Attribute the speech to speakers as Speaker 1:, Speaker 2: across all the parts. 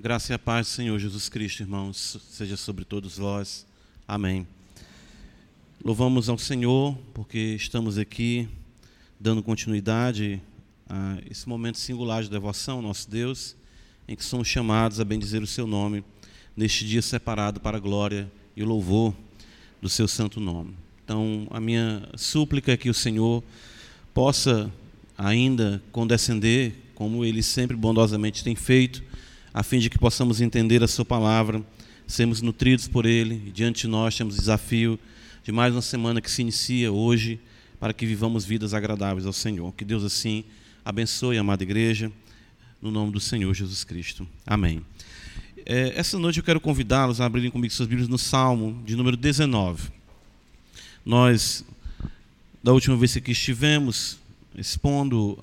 Speaker 1: graça e a paz do Senhor Jesus Cristo, irmãos, seja sobre todos vós. Amém. Louvamos ao Senhor porque estamos aqui dando continuidade a esse momento singular de devoção nosso Deus, em que somos chamados a bendizer o seu nome neste dia separado para a glória e o louvor do seu santo nome. Então, a minha súplica é que o Senhor possa ainda condescender, como ele sempre bondosamente tem feito, a fim de que possamos entender a Sua palavra, sermos nutridos por Ele, e diante de nós temos desafio de mais uma semana que se inicia hoje, para que vivamos vidas agradáveis ao Senhor. Que Deus assim abençoe a amada igreja, no nome do Senhor Jesus Cristo. Amém. É, essa noite eu quero convidá-los a abrirem comigo suas Bíblias no Salmo de número 19. Nós, da última vez que estivemos expondo,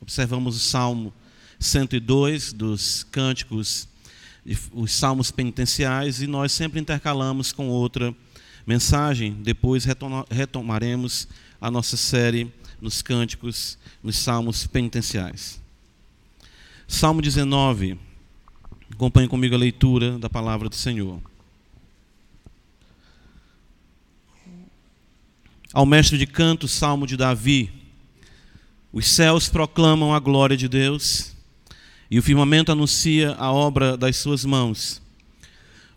Speaker 1: observamos o Salmo 102 dos cânticos, os salmos penitenciais, e nós sempre intercalamos com outra mensagem. Depois retomaremos a nossa série nos cânticos, nos salmos penitenciais. Salmo 19. Acompanhe comigo a leitura da palavra do Senhor. Ao mestre de canto, salmo de Davi. Os céus proclamam a glória de Deus e o firmamento anuncia a obra das suas mãos.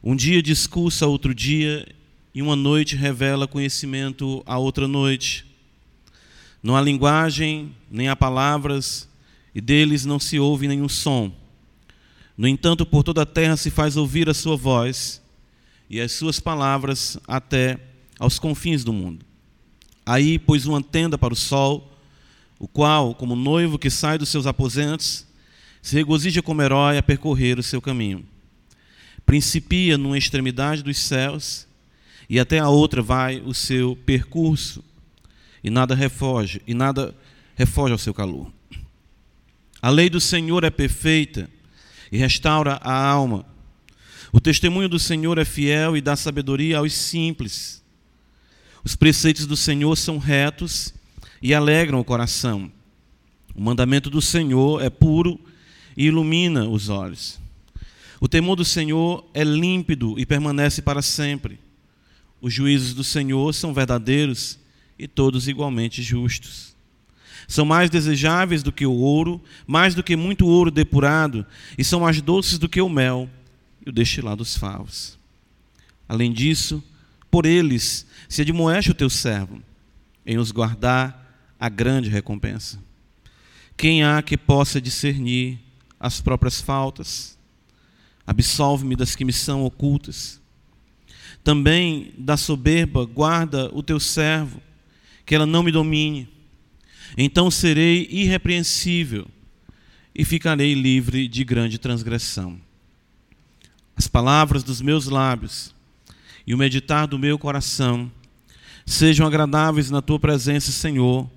Speaker 1: Um dia discursa outro dia, e uma noite revela conhecimento a outra noite. Não há linguagem, nem há palavras, e deles não se ouve nenhum som. No entanto, por toda a terra se faz ouvir a sua voz, e as suas palavras até aos confins do mundo. Aí pôs uma tenda para o sol, o qual, como noivo que sai dos seus aposentos, se regozija como herói a percorrer o seu caminho. Principia numa extremidade dos céus e até a outra vai o seu percurso e nada refoge e nada refoge ao seu calor. A lei do Senhor é perfeita e restaura a alma. O testemunho do Senhor é fiel e dá sabedoria aos simples. Os preceitos do Senhor são retos e alegram o coração. O mandamento do Senhor é puro e ilumina os olhos. O temor do Senhor é límpido e permanece para sempre. Os juízos do Senhor são verdadeiros e todos igualmente justos. São mais desejáveis do que o ouro, mais do que muito ouro depurado, e são mais doces do que o mel e o destilado dos favos. Além disso, por eles se admoeste o teu servo, em os guardar a grande recompensa. Quem há que possa discernir as próprias faltas. Absolve-me das que me são ocultas. Também da soberba, guarda o teu servo, que ela não me domine. Então serei irrepreensível e ficarei livre de grande transgressão. As palavras dos meus lábios e o meditar do meu coração sejam agradáveis na tua presença, Senhor,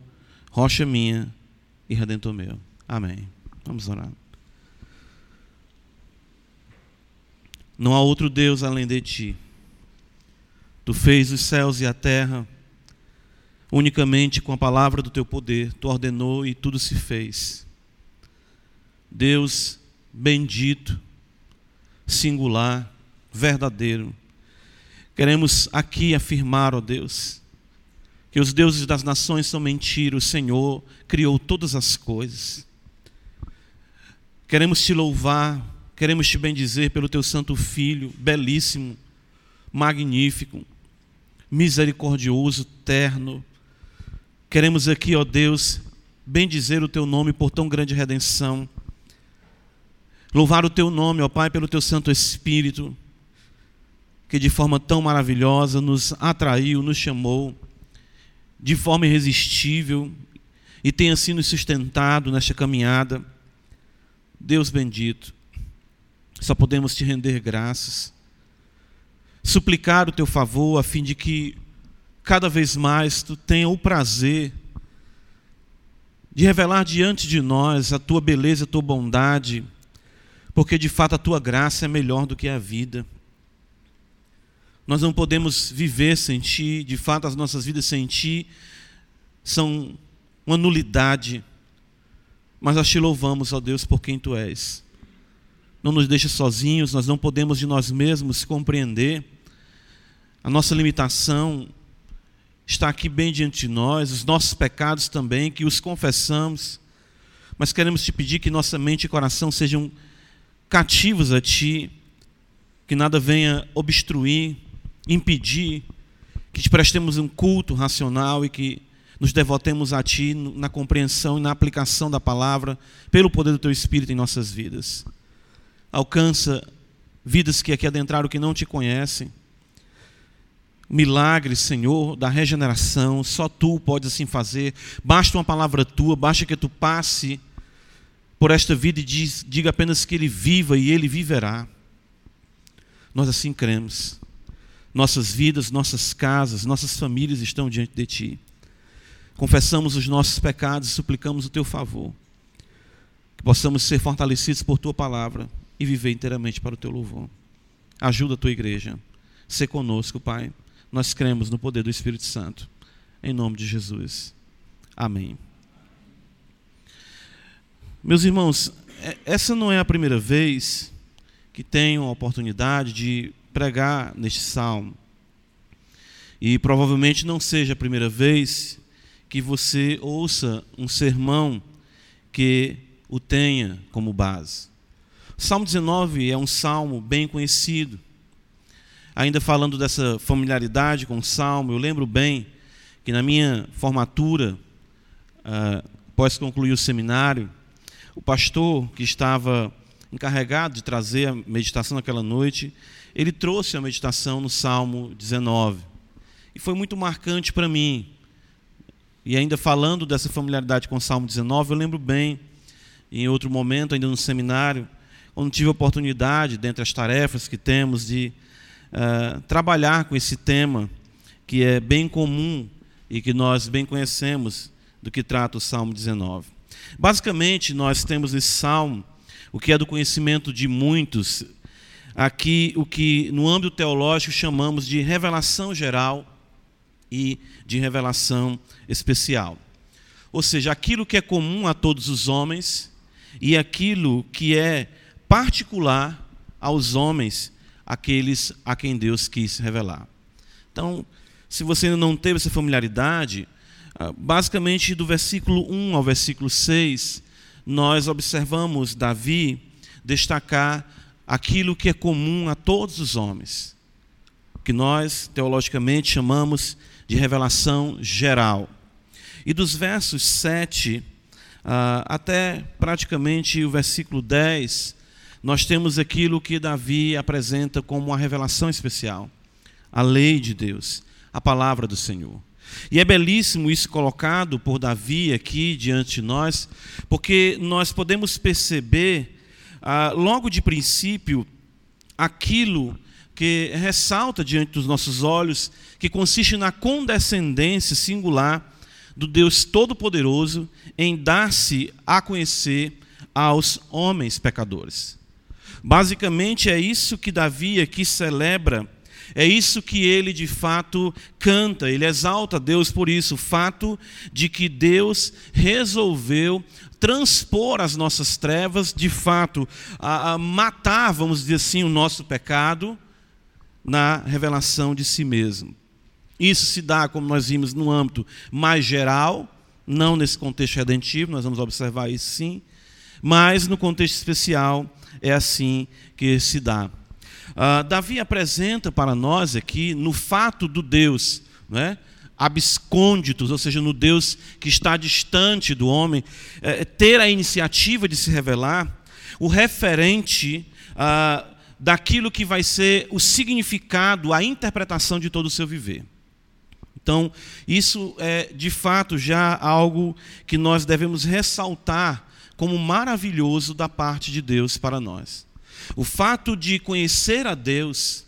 Speaker 1: rocha minha e redentor meu. Amém. Vamos orar. Não há outro Deus além de ti. Tu fez os céus e a terra unicamente com a palavra do teu poder. Tu ordenou e tudo se fez. Deus bendito, singular, verdadeiro. Queremos aqui afirmar, ó Deus, que os deuses das nações são mentira, o Senhor criou todas as coisas. Queremos te louvar Queremos te bendizer pelo teu santo filho, belíssimo, magnífico, misericordioso, terno. Queremos aqui, ó Deus, bendizer o teu nome por tão grande redenção. Louvar o teu nome, ó Pai, pelo teu Santo Espírito, que de forma tão maravilhosa nos atraiu, nos chamou, de forma irresistível, e tem assim nos sustentado nesta caminhada. Deus bendito. Só podemos te render graças, suplicar o teu favor, a fim de que cada vez mais tu tenha o prazer de revelar diante de nós a tua beleza, a tua bondade, porque de fato a tua graça é melhor do que a vida. Nós não podemos viver sem ti, de fato as nossas vidas sem ti são uma nulidade, mas nós te louvamos, ó Deus, por quem tu és não nos deixa sozinhos, nós não podemos de nós mesmos compreender. A nossa limitação está aqui bem diante de nós, os nossos pecados também, que os confessamos, mas queremos te pedir que nossa mente e coração sejam cativos a Ti, que nada venha obstruir, impedir, que te prestemos um culto racional e que nos devotemos a Ti na compreensão e na aplicação da palavra, pelo poder do Teu Espírito em nossas vidas alcança vidas que aqui adentraram que não te conhecem. Milagres, Senhor, da regeneração, só tu podes assim fazer. Basta uma palavra tua, basta que tu passe por esta vida e diz, diga apenas que ele viva e ele viverá. Nós assim cremos. Nossas vidas, nossas casas, nossas famílias estão diante de ti. Confessamos os nossos pecados e suplicamos o teu favor. Que possamos ser fortalecidos por tua palavra e viver inteiramente para o teu louvor. Ajuda a tua igreja. Ser conosco, Pai. Nós cremos no poder do Espírito Santo. Em nome de Jesus. Amém. Meus irmãos, é, essa não é a primeira vez que tenho a oportunidade de pregar neste salmo. E provavelmente não seja a primeira vez que você ouça um sermão que o tenha como base. Salmo 19 é um salmo bem conhecido. Ainda falando dessa familiaridade com o salmo, eu lembro bem que na minha formatura, uh, após concluir o seminário, o pastor que estava encarregado de trazer a meditação naquela noite, ele trouxe a meditação no Salmo 19. E foi muito marcante para mim. E ainda falando dessa familiaridade com o Salmo 19, eu lembro bem, em outro momento, ainda no seminário, quando tive oportunidade, dentre as tarefas que temos, de uh, trabalhar com esse tema, que é bem comum e que nós bem conhecemos do que trata o Salmo 19. Basicamente, nós temos nesse salmo o que é do conhecimento de muitos, aqui o que no âmbito teológico chamamos de revelação geral e de revelação especial. Ou seja, aquilo que é comum a todos os homens e aquilo que é particular aos homens, aqueles a quem Deus quis revelar. Então, se você ainda não teve essa familiaridade, ah, basicamente do versículo 1 ao versículo 6, nós observamos Davi destacar aquilo que é comum a todos os homens, que nós teologicamente chamamos de revelação geral. E dos versos 7 ah, até praticamente o versículo 10, nós temos aquilo que Davi apresenta como uma revelação especial: a lei de Deus, a palavra do Senhor. E é belíssimo isso colocado por Davi aqui diante de nós, porque nós podemos perceber, ah, logo de princípio, aquilo que ressalta diante dos nossos olhos, que consiste na condescendência singular do Deus Todo-Poderoso em dar-se a conhecer aos homens pecadores. Basicamente é isso que Davi aqui celebra, é isso que ele de fato canta, ele exalta Deus por isso, o fato de que Deus resolveu transpor as nossas trevas, de fato, a, a matar, vamos dizer assim, o nosso pecado na revelação de si mesmo. Isso se dá, como nós vimos, no âmbito mais geral, não nesse contexto redentivo, nós vamos observar isso sim, mas no contexto especial, é assim que se dá. Uh, Davi apresenta para nós aqui, no fato do Deus, não é? abscônditos, ou seja, no Deus que está distante do homem, é, ter a iniciativa de se revelar, o referente ah, daquilo que vai ser o significado, a interpretação de todo o seu viver. Então, isso é de fato já algo que nós devemos ressaltar como maravilhoso da parte de Deus para nós. O fato de conhecer a Deus,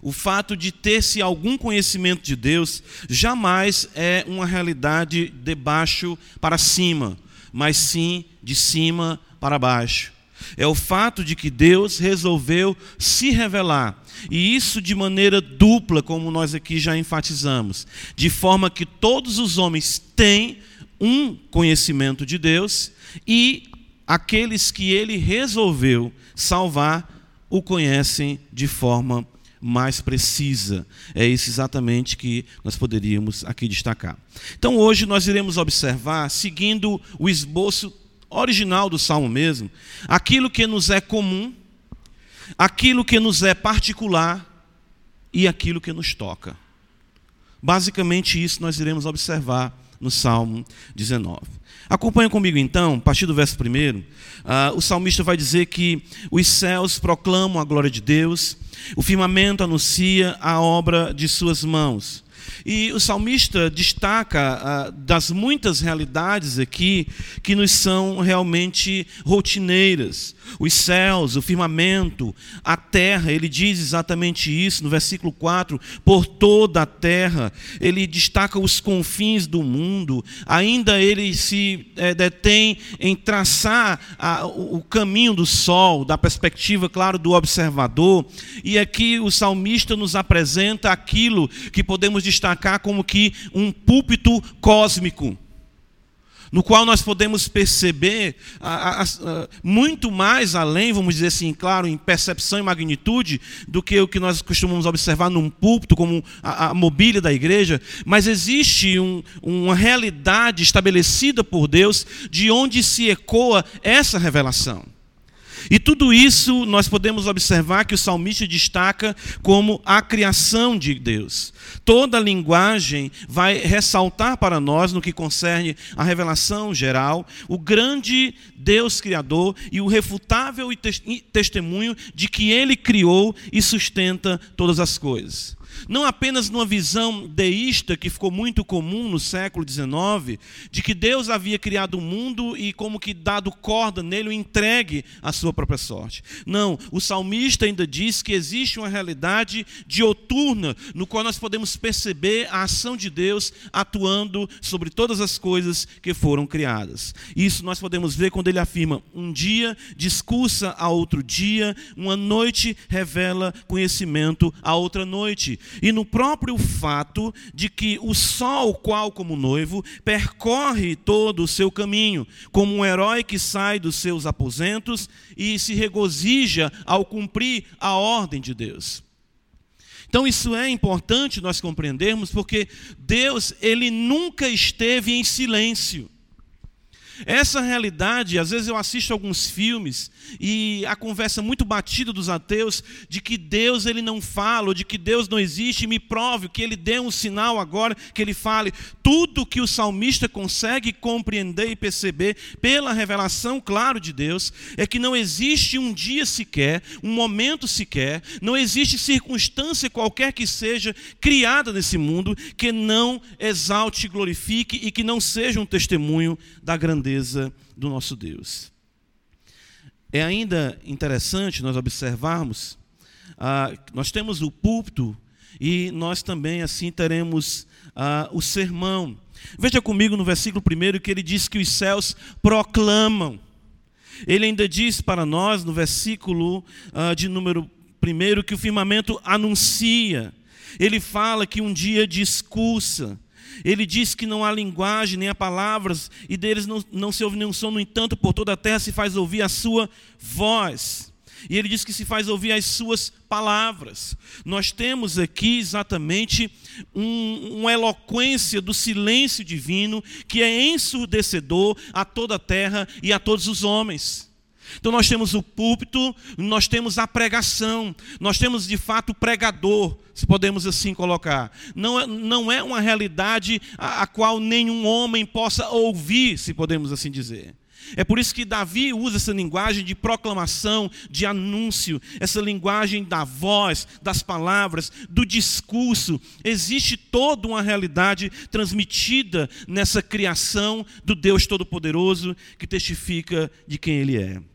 Speaker 1: o fato de ter-se algum conhecimento de Deus, jamais é uma realidade de baixo para cima, mas sim de cima para baixo. É o fato de que Deus resolveu se revelar, e isso de maneira dupla, como nós aqui já enfatizamos, de forma que todos os homens têm um conhecimento de Deus e aqueles que ele resolveu salvar o conhecem de forma mais precisa. É isso exatamente que nós poderíamos aqui destacar. Então hoje nós iremos observar, seguindo o esboço original do salmo mesmo, aquilo que nos é comum, aquilo que nos é particular e aquilo que nos toca. Basicamente isso nós iremos observar no Salmo 19. Acompanha comigo então, a partir do verso 1, uh, o salmista vai dizer que os céus proclamam a glória de Deus, o firmamento anuncia a obra de suas mãos. E o salmista destaca ah, das muitas realidades aqui que nos são realmente rotineiras. Os céus, o firmamento, a terra, ele diz exatamente isso no versículo 4: por toda a terra. Ele destaca os confins do mundo, ainda ele se é, detém em traçar a, o caminho do sol, da perspectiva, claro, do observador. E aqui o salmista nos apresenta aquilo que podemos destacar destacar como que um púlpito cósmico, no qual nós podemos perceber a, a, a, muito mais além, vamos dizer assim, claro, em percepção e magnitude, do que o que nós costumamos observar num púlpito, como a, mobília da igreja, mas existe um, uma realidade estabelecida por Deus de onde se ecoa essa revelação. E tudo isso nós podemos observar que o salmista destaca como a criação de Deus. Toda linguagem vai ressaltar para nós, no que concerne a revelação geral, o grande Deus Criador e o refutável testemunho de que Ele criou e sustenta todas as coisas não apenas numa visão deísta que ficou muito comum no século XIX, de que Deus havia criado o mundo e como que dado corda nele, o entregue à sua própria sorte. Não, o salmista ainda diz que existe uma realidade dioturna, no qual nós podemos perceber a ação de Deus atuando sobre todas as coisas que foram criadas. Isso nós podemos ver quando ele afirma: um dia discursa a outro dia, uma noite revela conhecimento a outra noite e no próprio fato de que o sol, qual como noivo, percorre todo o seu caminho, como um herói que sai dos seus aposentos e se regozija ao cumprir a ordem de Deus. Então isso é importante nós compreendermos, porque Deus, ele nunca esteve em silêncio. Essa realidade, às vezes eu assisto alguns filmes e a conversa muito batida dos ateus de que Deus ele não fala, ou de que Deus não existe, me prove que ele dê um sinal agora que ele fale. Tudo que o salmista consegue compreender e perceber pela revelação claro de Deus é que não existe um dia sequer, um momento sequer, não existe circunstância qualquer que seja criada nesse mundo que não exalte, glorifique e que não seja um testemunho da grandeza do nosso Deus. É ainda interessante nós observarmos, ah, nós temos o púlpito e nós também assim teremos ah, o sermão. Veja comigo no versículo 1 que ele diz que os céus proclamam. Ele ainda diz para nós no versículo ah, de número 1 que o firmamento anuncia. Ele fala que um dia discursa. Ele diz que não há linguagem, nem há palavras, e deles não, não se ouve nenhum som, no entanto, por toda a terra se faz ouvir a sua voz. E ele diz que se faz ouvir as suas palavras. Nós temos aqui exatamente um, uma eloquência do silêncio divino que é ensurdecedor a toda a terra e a todos os homens. Então nós temos o púlpito, nós temos a pregação, nós temos de fato o pregador, se podemos assim colocar. Não é, não é uma realidade a, a qual nenhum homem possa ouvir, se podemos assim dizer. É por isso que Davi usa essa linguagem de proclamação, de anúncio, essa linguagem da voz, das palavras, do discurso. Existe toda uma realidade transmitida nessa criação do Deus Todo-Poderoso que testifica de quem Ele é.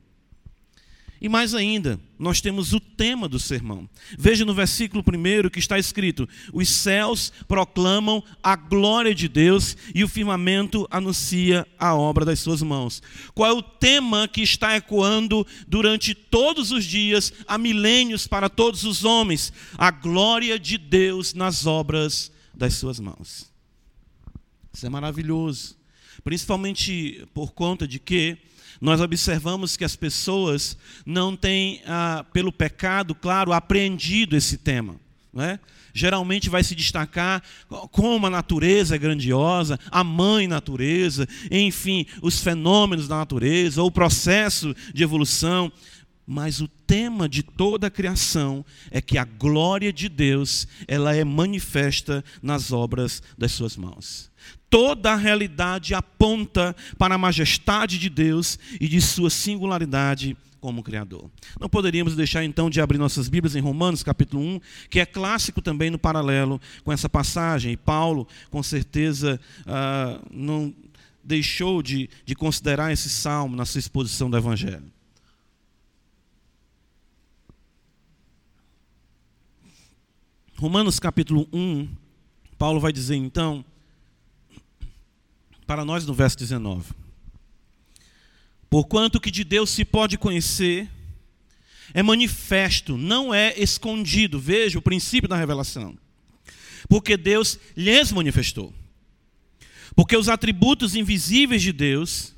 Speaker 1: E mais ainda, nós temos o tema do sermão. Veja no versículo 1 que está escrito: Os céus proclamam a glória de Deus e o firmamento anuncia a obra das suas mãos. Qual é o tema que está ecoando durante todos os dias, há milênios para todos os homens? A glória de Deus nas obras das suas mãos. Isso é maravilhoso. Principalmente por conta de que nós observamos que as pessoas não têm, ah, pelo pecado, claro, apreendido esse tema. É? Geralmente vai se destacar como a natureza é grandiosa, a mãe natureza, enfim, os fenômenos da natureza, o processo de evolução. Mas o tema de toda a criação é que a glória de Deus, ela é manifesta nas obras das suas mãos. Toda a realidade aponta para a majestade de Deus e de sua singularidade como Criador. Não poderíamos deixar então de abrir nossas Bíblias em Romanos capítulo 1, que é clássico também no paralelo com essa passagem. E Paulo, com certeza, ah, não deixou de, de considerar esse salmo na sua exposição do Evangelho. Romanos capítulo 1, Paulo vai dizer então, para nós no verso 19: Porquanto que de Deus se pode conhecer, é manifesto, não é escondido. Veja o princípio da revelação. Porque Deus lhes manifestou. Porque os atributos invisíveis de Deus,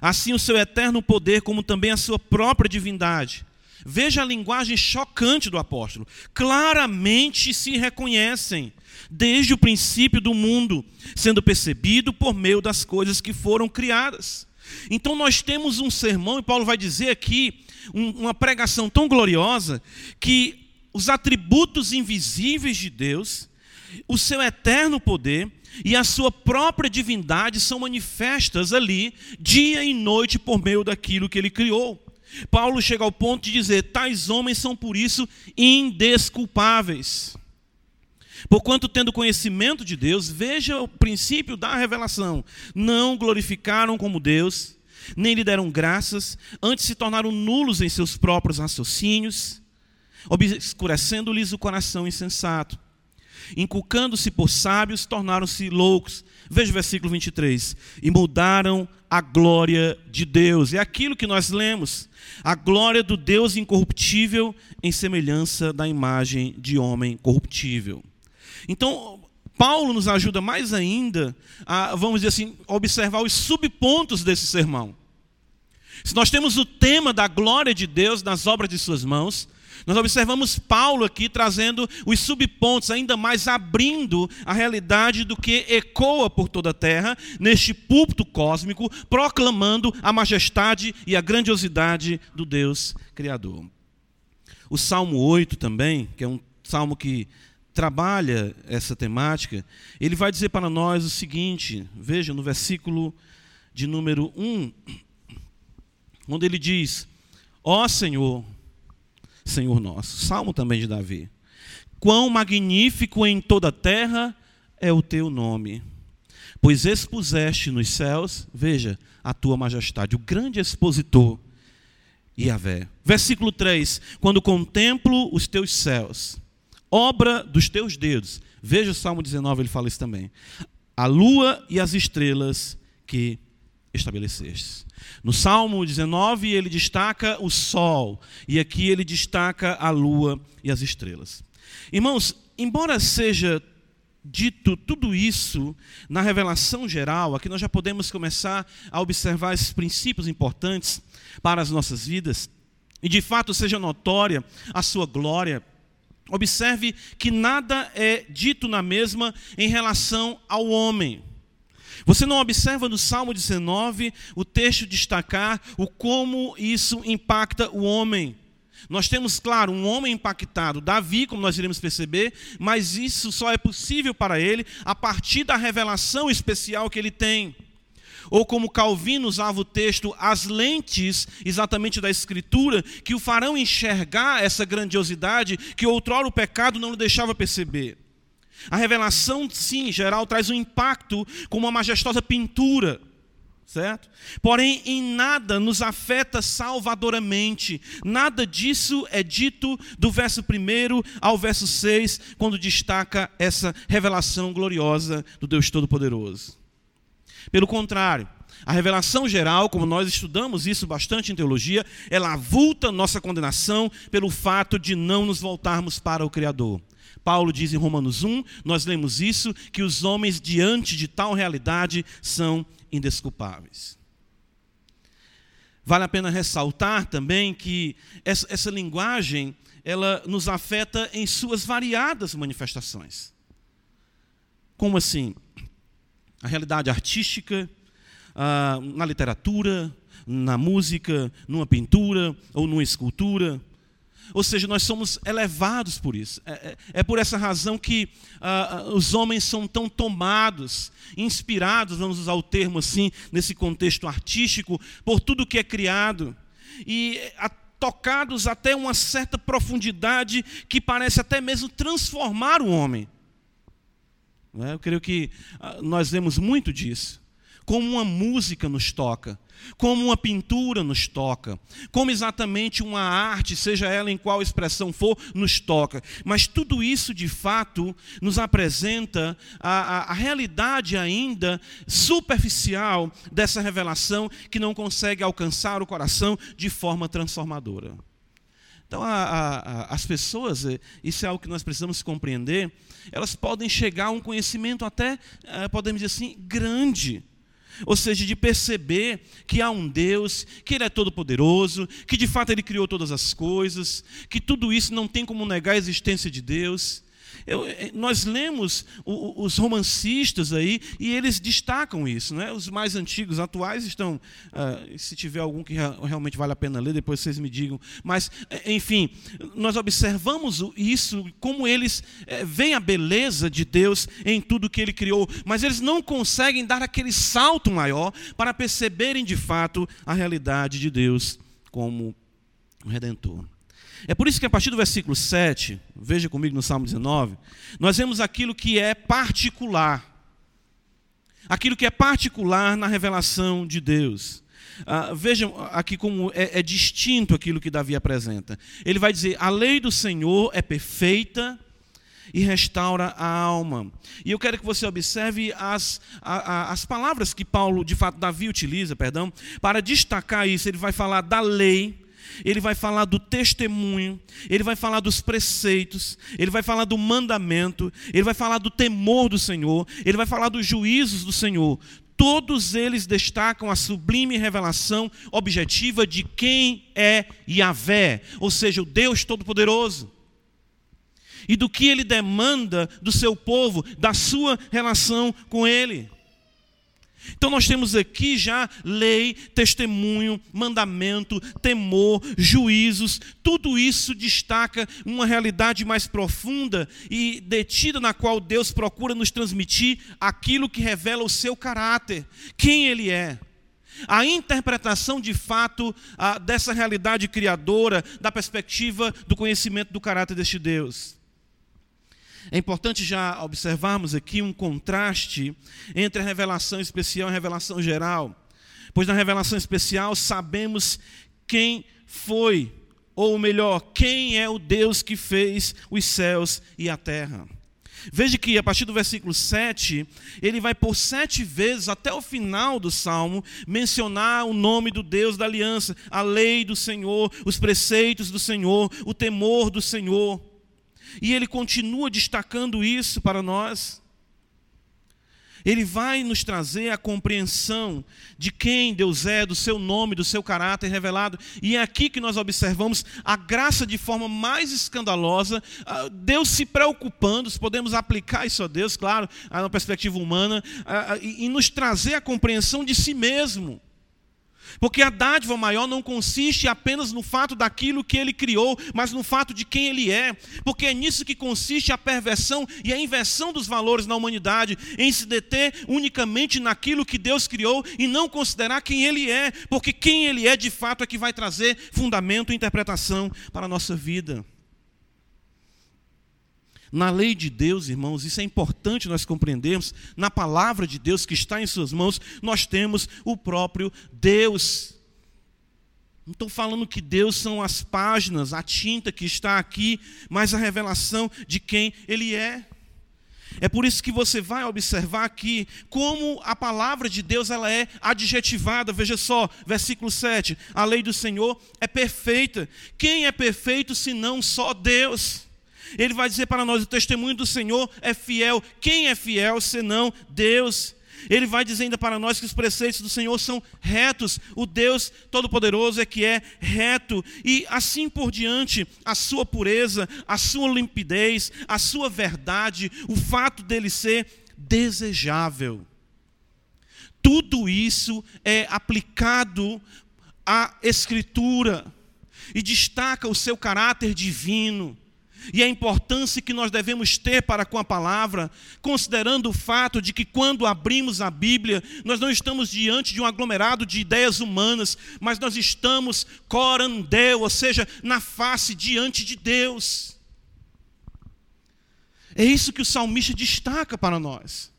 Speaker 1: assim o seu eterno poder, como também a sua própria divindade, Veja a linguagem chocante do apóstolo. Claramente se reconhecem desde o princípio do mundo, sendo percebido por meio das coisas que foram criadas. Então nós temos um sermão, e Paulo vai dizer aqui, um, uma pregação tão gloriosa, que os atributos invisíveis de Deus, o seu eterno poder e a sua própria divindade são manifestas ali, dia e noite, por meio daquilo que ele criou. Paulo chega ao ponto de dizer: tais homens são por isso indesculpáveis. Porquanto, tendo conhecimento de Deus, veja o princípio da revelação: não glorificaram como Deus, nem lhe deram graças, antes se tornaram nulos em seus próprios raciocínios, obscurecendo-lhes o coração insensato. Inculcando-se por sábios, tornaram-se loucos. Veja o versículo 23. E mudaram a glória de Deus. É aquilo que nós lemos a glória do Deus incorruptível em semelhança da imagem de homem corruptível. Então, Paulo nos ajuda mais ainda a, vamos dizer assim, observar os subpontos desse sermão. Se nós temos o tema da glória de Deus nas obras de suas mãos, nós observamos Paulo aqui trazendo os subpontos, ainda mais abrindo a realidade do que ecoa por toda a terra, neste púlpito cósmico, proclamando a majestade e a grandiosidade do Deus Criador. O Salmo 8 também, que é um salmo que trabalha essa temática, ele vai dizer para nós o seguinte: veja no versículo de número 1, onde ele diz: Ó oh Senhor, Senhor nosso. Salmo também de Davi. Quão magnífico em toda a terra é o teu nome, pois expuseste nos céus, veja, a tua majestade, o grande expositor, Yahvé. Versículo 3: Quando contemplo os teus céus, obra dos teus dedos, veja o Salmo 19, ele fala isso também. A lua e as estrelas que estabeleceste. No Salmo 19, ele destaca o sol, e aqui ele destaca a lua e as estrelas. Irmãos, embora seja dito tudo isso na revelação geral, aqui nós já podemos começar a observar esses princípios importantes para as nossas vidas, e de fato seja notória a sua glória. Observe que nada é dito na mesma em relação ao homem. Você não observa no Salmo 19 o texto destacar o como isso impacta o homem. Nós temos, claro, um homem impactado, Davi, como nós iremos perceber, mas isso só é possível para ele a partir da revelação especial que ele tem. Ou como Calvino usava o texto, as lentes exatamente da Escritura, que o farão enxergar essa grandiosidade que outrora o pecado não lhe deixava perceber. A revelação, sim, em geral, traz um impacto como uma majestosa pintura, certo? Porém, em nada nos afeta salvadoramente. Nada disso é dito do verso 1 ao verso 6, quando destaca essa revelação gloriosa do Deus Todo-Poderoso. Pelo contrário, a revelação geral, como nós estudamos isso bastante em teologia, ela avulta nossa condenação pelo fato de não nos voltarmos para o Criador. Paulo diz em Romanos 1, nós lemos isso, que os homens diante de tal realidade são indesculpáveis. Vale a pena ressaltar também que essa, essa linguagem ela nos afeta em suas variadas manifestações. Como assim? A realidade artística, ah, na literatura, na música, numa pintura ou numa escultura. Ou seja, nós somos elevados por isso. É, é, é por essa razão que ah, ah, os homens são tão tomados, inspirados, vamos usar o termo assim, nesse contexto artístico, por tudo que é criado. E a, tocados até uma certa profundidade que parece até mesmo transformar o homem. É? Eu creio que ah, nós vemos muito disso. Como uma música nos toca, como uma pintura nos toca, como exatamente uma arte, seja ela em qual expressão for, nos toca. Mas tudo isso, de fato, nos apresenta a, a, a realidade ainda superficial dessa revelação que não consegue alcançar o coração de forma transformadora. Então, a, a, as pessoas, eh, isso é algo que nós precisamos compreender, elas podem chegar a um conhecimento até, eh, podemos dizer assim, grande ou seja, de perceber que há um Deus, que Ele é todo-poderoso, que de fato Ele criou todas as coisas, que tudo isso não tem como negar a existência de Deus. Eu, eh, nós lemos os romancistas aí e eles destacam isso. Né? Os mais antigos, atuais, estão. Uh, se tiver algum que realmente vale a pena ler, depois vocês me digam. Mas, eh, enfim, nós observamos isso, como eles é, veem a beleza de Deus em tudo que Ele criou, mas eles não conseguem dar aquele salto maior para perceberem de fato a realidade de Deus como Redentor. É por isso que a partir do versículo 7, veja comigo no Salmo 19, nós vemos aquilo que é particular. Aquilo que é particular na revelação de Deus. Ah, vejam aqui como é, é distinto aquilo que Davi apresenta. Ele vai dizer: a lei do Senhor é perfeita e restaura a alma. E eu quero que você observe as, a, a, as palavras que Paulo, de fato, Davi utiliza, perdão, para destacar isso. Ele vai falar da lei, ele vai falar do testemunho, ele vai falar dos preceitos, ele vai falar do mandamento, ele vai falar do temor do Senhor, ele vai falar dos juízos do Senhor. Todos eles destacam a sublime revelação objetiva de quem é Yahvé, ou seja, o Deus Todo-Poderoso. E do que ele demanda do seu povo, da sua relação com ele. Então nós temos aqui já lei, testemunho, mandamento, temor, juízos, tudo isso destaca uma realidade mais profunda e detida na qual Deus procura nos transmitir aquilo que revela o seu caráter, quem ele é. A interpretação de fato dessa realidade criadora, da perspectiva do conhecimento do caráter deste Deus. É importante já observarmos aqui um contraste entre a revelação especial e a revelação geral. Pois na revelação especial sabemos quem foi, ou melhor, quem é o Deus que fez os céus e a terra. Veja que a partir do versículo 7, ele vai por sete vezes, até o final do salmo, mencionar o nome do Deus da aliança, a lei do Senhor, os preceitos do Senhor, o temor do Senhor. E ele continua destacando isso para nós. Ele vai nos trazer a compreensão de quem Deus é, do seu nome, do seu caráter revelado. E é aqui que nós observamos a graça de forma mais escandalosa, ah, Deus se preocupando, se podemos aplicar isso a Deus, claro, na perspectiva humana, ah, ah, e nos trazer a compreensão de si mesmo. Porque a dádiva maior não consiste apenas no fato daquilo que ele criou, mas no fato de quem ele é. Porque é nisso que consiste a perversão e a inversão dos valores na humanidade, em se deter unicamente naquilo que Deus criou e não considerar quem ele é, porque quem ele é de fato é que vai trazer fundamento e interpretação para a nossa vida. Na lei de Deus, irmãos, isso é importante nós compreendermos. Na palavra de Deus que está em Suas mãos, nós temos o próprio Deus. Não estou falando que Deus são as páginas, a tinta que está aqui, mas a revelação de quem Ele é. É por isso que você vai observar aqui como a palavra de Deus ela é adjetivada. Veja só, versículo 7. A lei do Senhor é perfeita. Quem é perfeito senão só Deus? Ele vai dizer para nós: o testemunho do Senhor é fiel. Quem é fiel senão Deus? Ele vai dizer ainda para nós que os preceitos do Senhor são retos. O Deus Todo-Poderoso é que é reto. E assim por diante, a sua pureza, a sua limpidez, a sua verdade, o fato dele ser desejável. Tudo isso é aplicado à Escritura e destaca o seu caráter divino e a importância que nós devemos ter para com a palavra, considerando o fato de que quando abrimos a Bíblia, nós não estamos diante de um aglomerado de ideias humanas, mas nós estamos corandeu, ou seja, na face diante de Deus. É isso que o salmista destaca para nós.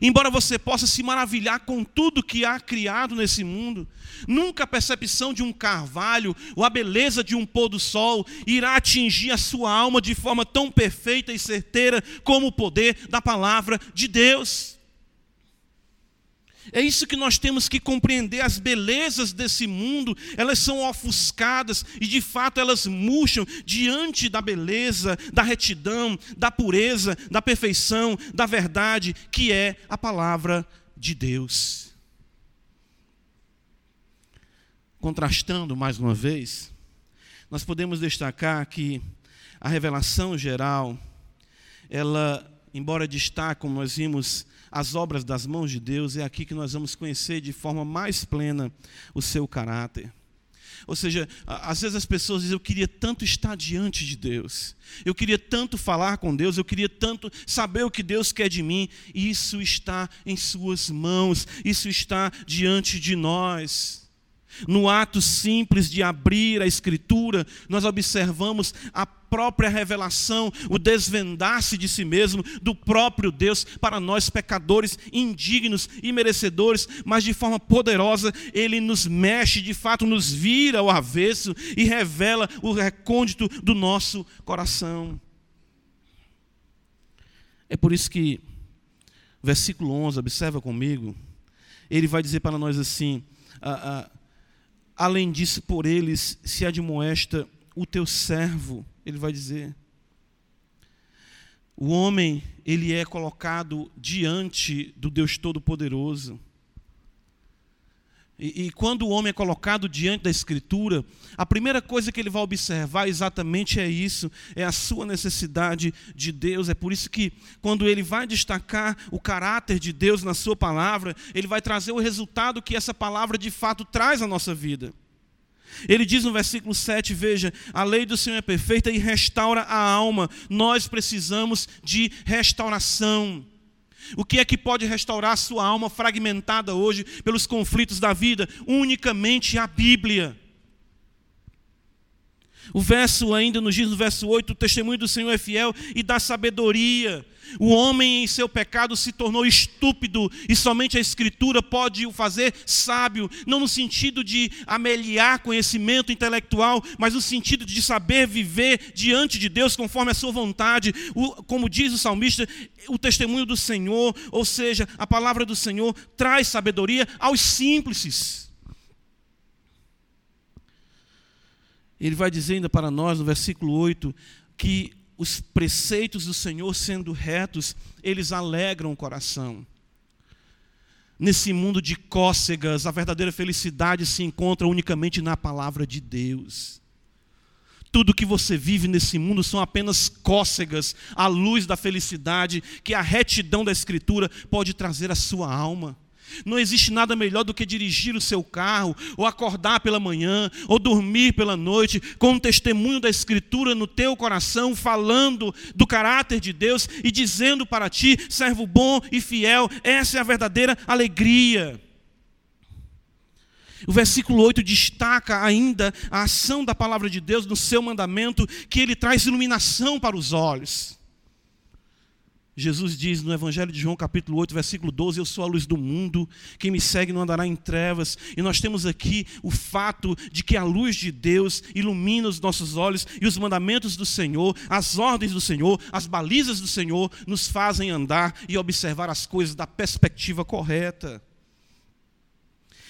Speaker 1: Embora você possa se maravilhar com tudo que há criado nesse mundo, nunca a percepção de um carvalho ou a beleza de um pôr do sol irá atingir a sua alma de forma tão perfeita e certeira como o poder da palavra de Deus. É isso que nós temos que compreender. As belezas desse mundo, elas são ofuscadas e de fato elas murcham diante da beleza, da retidão, da pureza, da perfeição, da verdade, que é a palavra de Deus. Contrastando mais uma vez, nós podemos destacar que a revelação geral, ela, embora destaque, como nós vimos, as obras das mãos de Deus, é aqui que nós vamos conhecer de forma mais plena o seu caráter. Ou seja, às vezes as pessoas dizem: Eu queria tanto estar diante de Deus, eu queria tanto falar com Deus, eu queria tanto saber o que Deus quer de mim. Isso está em Suas mãos, isso está diante de nós. No ato simples de abrir a Escritura, nós observamos a própria revelação, o desvendar-se de si mesmo, do próprio Deus, para nós pecadores indignos e merecedores, mas de forma poderosa, Ele nos mexe, de fato nos vira ao avesso e revela o recôndito do nosso coração. É por isso que, versículo 11, observa comigo, ele vai dizer para nós assim: ah, ah, além disso, por eles se admoesta o teu servo, ele vai dizer. O homem, ele é colocado diante do Deus Todo-Poderoso. E, e, quando o homem é colocado diante da Escritura, a primeira coisa que ele vai observar exatamente é isso, é a sua necessidade de Deus. É por isso que, quando ele vai destacar o caráter de Deus na sua palavra, ele vai trazer o resultado que essa palavra de fato traz à nossa vida. Ele diz no versículo 7, veja, a lei do Senhor é perfeita e restaura a alma. Nós precisamos de restauração. O que é que pode restaurar a sua alma fragmentada hoje pelos conflitos da vida? Unicamente a Bíblia. O verso ainda nos diz no verso 8: o testemunho do Senhor é fiel e dá sabedoria. O homem em seu pecado se tornou estúpido e somente a Escritura pode o fazer sábio, não no sentido de ameliar conhecimento intelectual, mas no sentido de saber viver diante de Deus conforme a sua vontade. O, como diz o salmista, o testemunho do Senhor, ou seja, a palavra do Senhor, traz sabedoria aos simples. Ele vai dizendo para nós no versículo 8 que os preceitos do Senhor sendo retos, eles alegram o coração. Nesse mundo de cócegas, a verdadeira felicidade se encontra unicamente na palavra de Deus. Tudo que você vive nesse mundo são apenas cócegas à luz da felicidade que a retidão da Escritura pode trazer à sua alma. Não existe nada melhor do que dirigir o seu carro, ou acordar pela manhã, ou dormir pela noite, com um testemunho da Escritura no teu coração, falando do caráter de Deus e dizendo para ti, servo bom e fiel, essa é a verdadeira alegria. O versículo 8 destaca ainda a ação da palavra de Deus no seu mandamento, que ele traz iluminação para os olhos. Jesus diz no Evangelho de João, capítulo 8, versículo 12: Eu sou a luz do mundo, quem me segue não andará em trevas. E nós temos aqui o fato de que a luz de Deus ilumina os nossos olhos e os mandamentos do Senhor, as ordens do Senhor, as balizas do Senhor nos fazem andar e observar as coisas da perspectiva correta.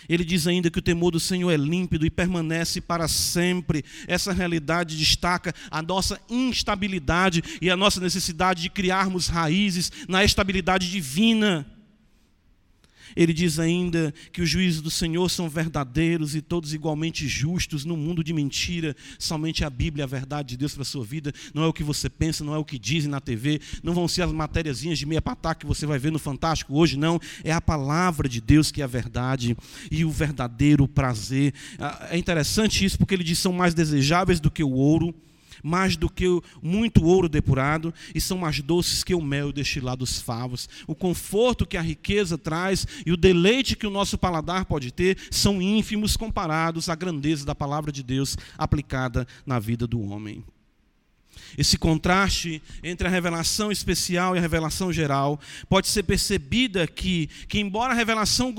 Speaker 1: Ele diz ainda que o temor do Senhor é límpido e permanece para sempre. Essa realidade destaca a nossa instabilidade e a nossa necessidade de criarmos raízes na estabilidade divina. Ele diz ainda que os juízos do Senhor são verdadeiros e todos igualmente justos no mundo de mentira. Somente a Bíblia é a verdade de Deus para a sua vida. Não é o que você pensa, não é o que dizem na TV, não vão ser as matériazinhas de meia patá que você vai ver no Fantástico hoje, não. É a palavra de Deus que é a verdade e o verdadeiro prazer. Ah, é interessante isso porque ele diz são mais desejáveis do que o ouro mais do que muito ouro depurado, e são mais doces que o mel destilado dos favos. O conforto que a riqueza traz e o deleite que o nosso paladar pode ter são ínfimos comparados à grandeza da palavra de Deus aplicada na vida do homem. Esse contraste entre a revelação especial e a revelação geral pode ser percebida aqui, que embora a revelação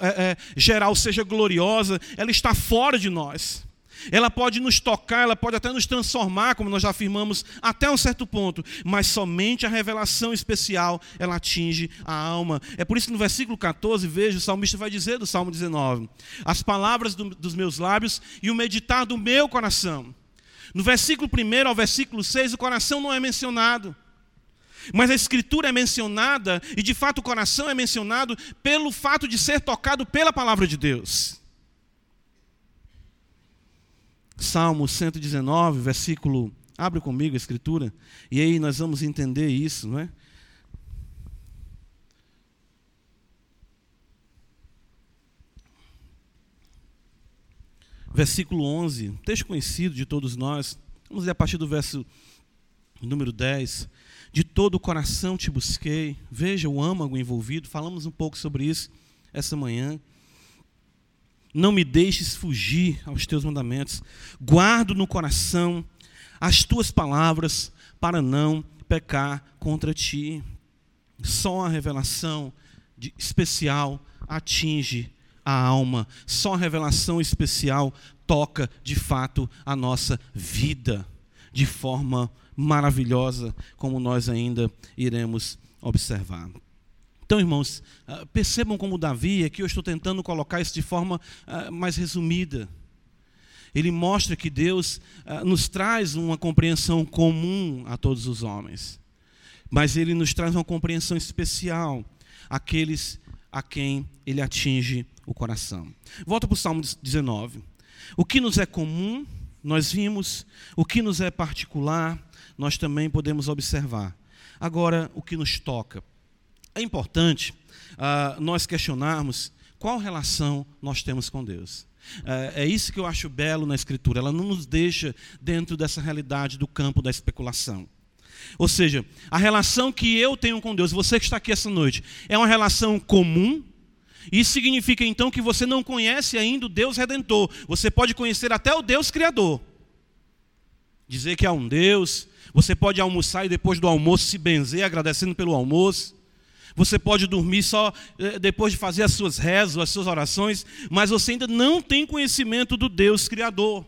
Speaker 1: é, é, geral seja gloriosa, ela está fora de nós. Ela pode nos tocar, ela pode até nos transformar, como nós já afirmamos, até um certo ponto, mas somente a revelação especial ela atinge a alma. É por isso que no versículo 14, veja, o salmista vai dizer do Salmo 19: As palavras do, dos meus lábios e o meditar do meu coração. No versículo 1 ao versículo 6, o coração não é mencionado. Mas a Escritura é mencionada, e de fato o coração é mencionado pelo fato de ser tocado pela palavra de Deus. Salmo 119, versículo. Abre comigo a escritura, e aí nós vamos entender isso, não é? Versículo 11, texto conhecido de todos nós. Vamos ler a partir do verso número 10. De todo o coração te busquei. Veja o âmago envolvido. Falamos um pouco sobre isso essa manhã. Não me deixes fugir aos teus mandamentos. Guardo no coração as tuas palavras para não pecar contra ti. Só a revelação de, especial atinge a alma. Só a revelação especial toca de fato a nossa vida de forma maravilhosa, como nós ainda iremos observar. Então, irmãos, ah, percebam como Davi, aqui eu estou tentando colocar isso de forma ah, mais resumida. Ele mostra que Deus ah, nos traz uma compreensão comum a todos os homens, mas ele nos traz uma compreensão especial àqueles a quem ele atinge o coração. Volta para o Salmo 19. O que nos é comum, nós vimos, o que nos é particular, nós também podemos observar. Agora, o que nos toca é importante uh, nós questionarmos qual relação nós temos com Deus. Uh, é isso que eu acho belo na Escritura. Ela não nos deixa dentro dessa realidade do campo da especulação. Ou seja, a relação que eu tenho com Deus, você que está aqui essa noite, é uma relação comum. Isso significa então que você não conhece ainda o Deus redentor. Você pode conhecer até o Deus criador. Dizer que há um Deus. Você pode almoçar e depois do almoço se benzer agradecendo pelo almoço. Você pode dormir só eh, depois de fazer as suas rezas, as suas orações, mas você ainda não tem conhecimento do Deus Criador.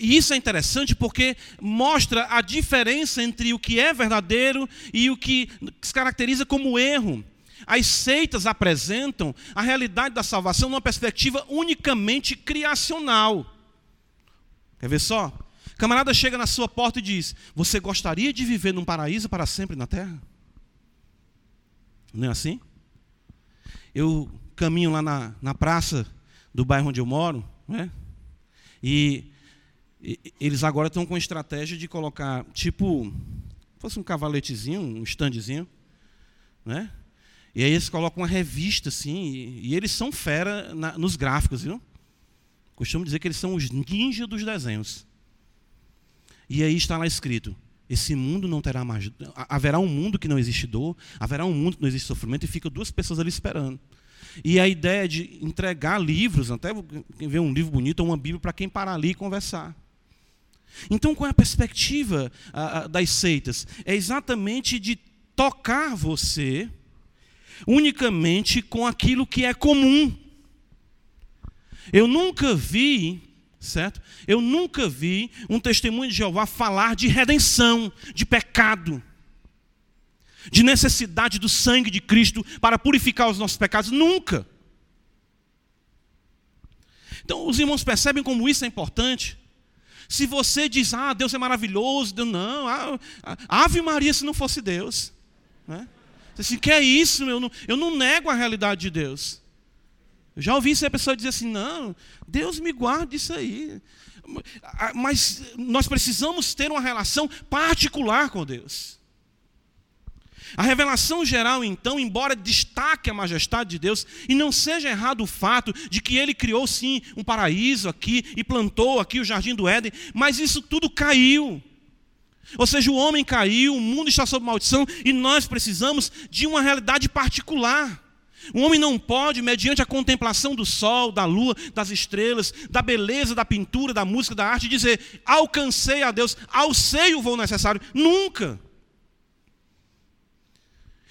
Speaker 1: E isso é interessante porque mostra a diferença entre o que é verdadeiro e o que se caracteriza como erro. As seitas apresentam a realidade da salvação numa perspectiva unicamente criacional. Quer ver só? camarada chega na sua porta e diz: Você gostaria de viver num paraíso para sempre na terra? Não é assim? Eu caminho lá na, na praça do bairro onde eu moro, né? E, e eles agora estão com estratégia de colocar, tipo, fosse um cavaletezinho, um standzinho, né? E aí eles colocam uma revista assim, e, e eles são fera na, nos gráficos, viu? Costumo dizer que eles são os ninjas dos desenhos. E aí está lá escrito: esse mundo não terá mais. Haverá um mundo que não existe dor, haverá um mundo que não existe sofrimento, e fica duas pessoas ali esperando. E a ideia de entregar livros, até quem vê um livro bonito ou uma Bíblia para quem parar ali e conversar. Então, qual é a perspectiva a, das seitas? É exatamente de tocar você unicamente com aquilo que é comum. Eu nunca vi certo? Eu nunca vi um testemunho de Jeová falar de redenção, de pecado, de necessidade do sangue de Cristo para purificar os nossos pecados. Nunca. Então, os irmãos percebem como isso é importante. Se você diz, ah, Deus é maravilhoso, Deus, não, ah, Ave Maria se não fosse Deus. Né? Assim, que é isso? Eu não, eu não nego a realidade de Deus. Já ouvi essa pessoa dizer assim: não, Deus me guarde disso aí. Mas nós precisamos ter uma relação particular com Deus. A revelação geral, então, embora destaque a majestade de Deus, e não seja errado o fato de que ele criou sim um paraíso aqui e plantou aqui o jardim do Éden, mas isso tudo caiu. Ou seja, o homem caiu, o mundo está sob maldição e nós precisamos de uma realidade particular. O homem não pode, mediante a contemplação do sol, da lua, das estrelas, da beleza da pintura, da música, da arte, dizer: alcancei a Deus, alcei o voo necessário. Nunca.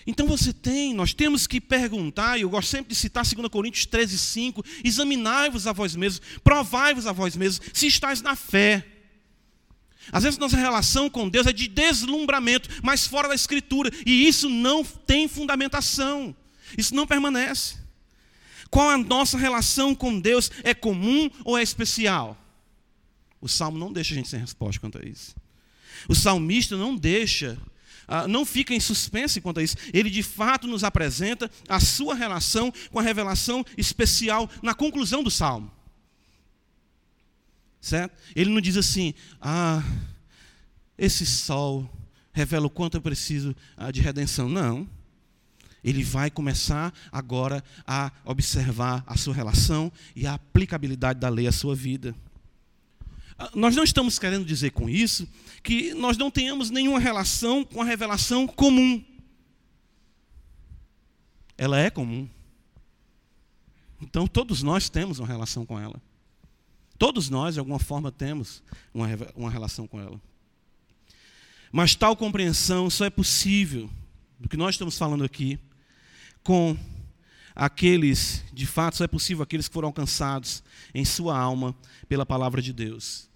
Speaker 1: Então você tem, nós temos que perguntar, e eu gosto sempre de citar 2 Coríntios 13, 5, examinai-vos a vós mesmos, provai-vos a vós mesmos, se estáis na fé. Às vezes nossa relação com Deus é de deslumbramento, mas fora da Escritura, e isso não tem fundamentação, isso não permanece. Qual a nossa relação com Deus? É comum ou é especial? O salmo não deixa a gente sem resposta quanto a isso. O salmista não deixa ah, não fica em suspense quanto a isso. Ele de fato nos apresenta a sua relação com a revelação especial na conclusão do salmo. Certo? Ele não diz assim: ah, esse sol revela o quanto eu preciso ah, de redenção. Não. Ele vai começar agora a observar a sua relação e a aplicabilidade da lei à sua vida. Ah, nós não estamos querendo dizer com isso que nós não tenhamos nenhuma relação com a revelação comum. Ela é comum. Então todos nós temos uma relação com ela. Todos nós, de alguma forma, temos uma, uma relação com ela. Mas tal compreensão só é possível, do que nós estamos falando aqui, com aqueles, de fato, só é possível aqueles que foram alcançados em sua alma pela palavra de Deus.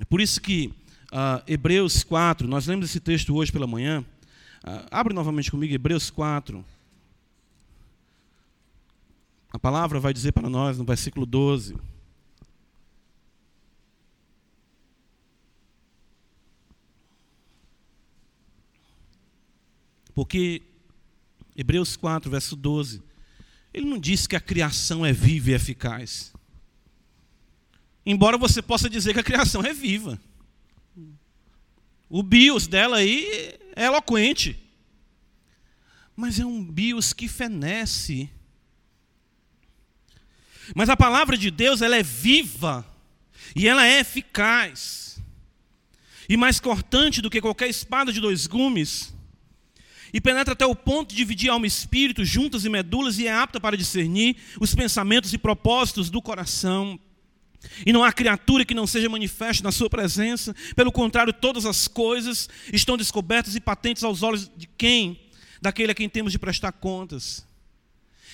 Speaker 1: É por isso que uh, Hebreus 4, nós lemos esse texto hoje pela manhã. Uh, abre novamente comigo Hebreus 4. A palavra vai dizer para nós no versículo 12. Porque Hebreus 4, verso 12, ele não diz que a criação é viva e eficaz. Embora você possa dizer que a criação é viva. O bios dela aí é eloquente. Mas é um bios que fenece. Mas a palavra de Deus, ela é viva e ela é eficaz. E mais cortante do que qualquer espada de dois gumes e penetra até o ponto de dividir alma e espírito, juntas e medulas, e é apta para discernir os pensamentos e propósitos do coração. E não há criatura que não seja manifesta na sua presença, pelo contrário, todas as coisas estão descobertas e patentes aos olhos de quem? Daquele a quem temos de prestar contas.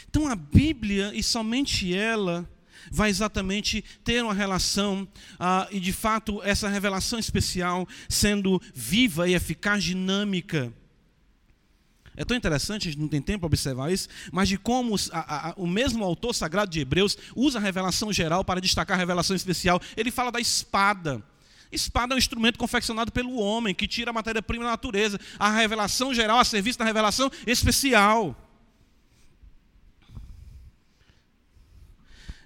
Speaker 1: Então a Bíblia, e somente ela, vai exatamente ter uma relação, ah, e de fato essa revelação especial sendo viva e eficaz, dinâmica é tão interessante, a gente não tem tempo para observar isso, mas de como a, a, o mesmo autor sagrado de Hebreus usa a revelação geral para destacar a revelação especial. Ele fala da espada. Espada é um instrumento confeccionado pelo homem que tira a matéria-prima da natureza. A revelação geral a serviço da revelação especial.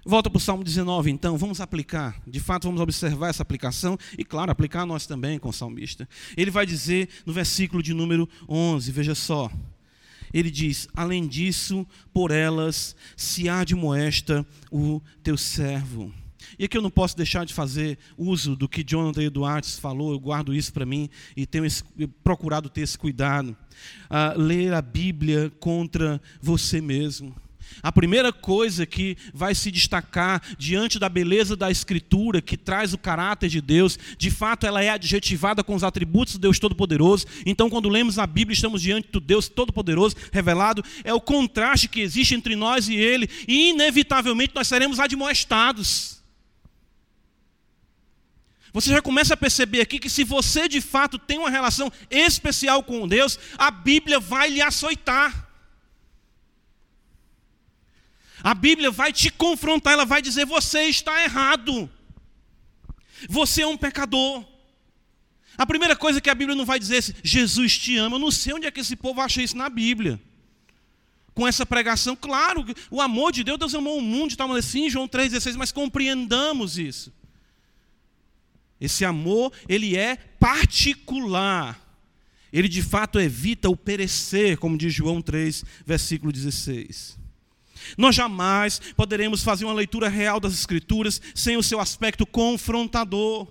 Speaker 1: Volta para o Salmo 19, então, vamos aplicar. De fato, vamos observar essa aplicação e, claro, aplicar nós também com o salmista. Ele vai dizer no versículo de número 11, veja só. Ele diz: Além disso, por elas se há de moesta o teu servo. E aqui eu não posso deixar de fazer uso do que Jonathan Edwards falou, eu guardo isso para mim e tenho esse, procurado ter esse cuidado. Uh, ler a Bíblia contra você mesmo. A primeira coisa que vai se destacar diante da beleza da Escritura, que traz o caráter de Deus, de fato ela é adjetivada com os atributos do Deus Todo-Poderoso. Então, quando lemos a Bíblia, estamos diante do Deus Todo-Poderoso revelado. É o contraste que existe entre nós e Ele, e inevitavelmente nós seremos admoestados. Você já começa a perceber aqui que se você de fato tem uma relação especial com Deus, a Bíblia vai lhe açoitar. A Bíblia vai te confrontar, ela vai dizer: você está errado. Você é um pecador. A primeira coisa que a Bíblia não vai dizer é Jesus te ama. Eu não sei onde é que esse povo acha isso na Bíblia. Com essa pregação, claro, o amor de Deus, Deus amou o mundo de tal maneira assim, João 3,16, mas compreendamos isso. Esse amor, ele é particular. Ele de fato evita o perecer, como diz João 3, versículo 16. Nós jamais poderemos fazer uma leitura real das Escrituras sem o seu aspecto confrontador.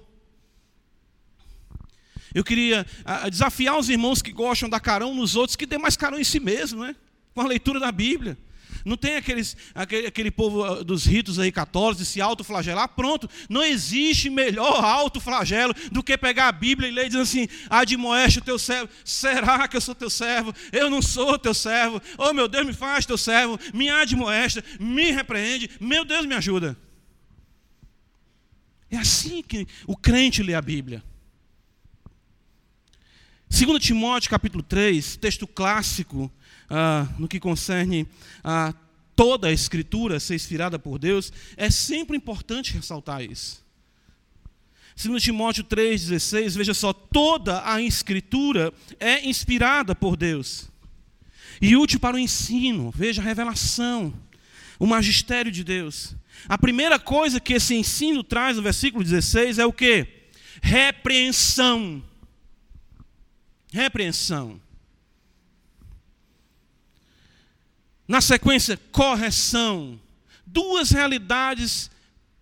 Speaker 1: Eu queria desafiar os irmãos que gostam da carão nos outros, que dê mais carão em si mesmo, né? com a leitura da Bíblia. Não tem aqueles, aquele, aquele povo ah, dos ritos aí católicos de se autoflagelar. Pronto, não existe melhor autoflagelo do que pegar a Bíblia e ler e dizer assim: admoeste o teu servo. Será que eu sou teu servo? Eu não sou teu servo. Oh meu Deus, me faz teu servo. Me admoesta, me repreende. Meu Deus, me ajuda. É assim que o crente lê a Bíblia. 2 Timóteo capítulo 3, texto clássico ah, no que concerne a toda a Escritura ser inspirada por Deus, é sempre importante ressaltar isso. 2 Timóteo 3,16, veja só, toda a Escritura é inspirada por Deus. E útil para o ensino, veja a revelação, o magistério de Deus. A primeira coisa que esse ensino traz no versículo 16 é o que? Repreensão. Repreensão. Na sequência, correção. Duas realidades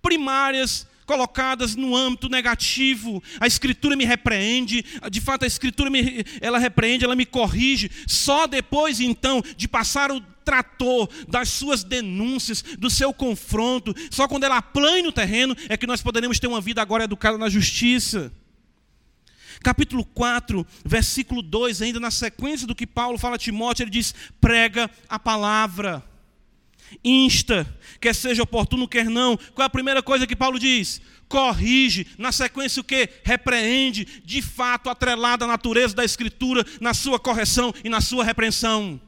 Speaker 1: primárias colocadas no âmbito negativo. A escritura me repreende, de fato a escritura me, ela repreende, ela me corrige. Só depois então de passar o trator das suas denúncias, do seu confronto, só quando ela plane no terreno é que nós poderemos ter uma vida agora educada na justiça. Capítulo 4, versículo 2, ainda na sequência do que Paulo fala a Timóteo, ele diz: prega a palavra, insta, quer seja oportuno, quer não. Qual é a primeira coisa que Paulo diz? Corrige, na sequência o que? Repreende, de fato, atrelada à natureza da Escritura, na sua correção e na sua repreensão.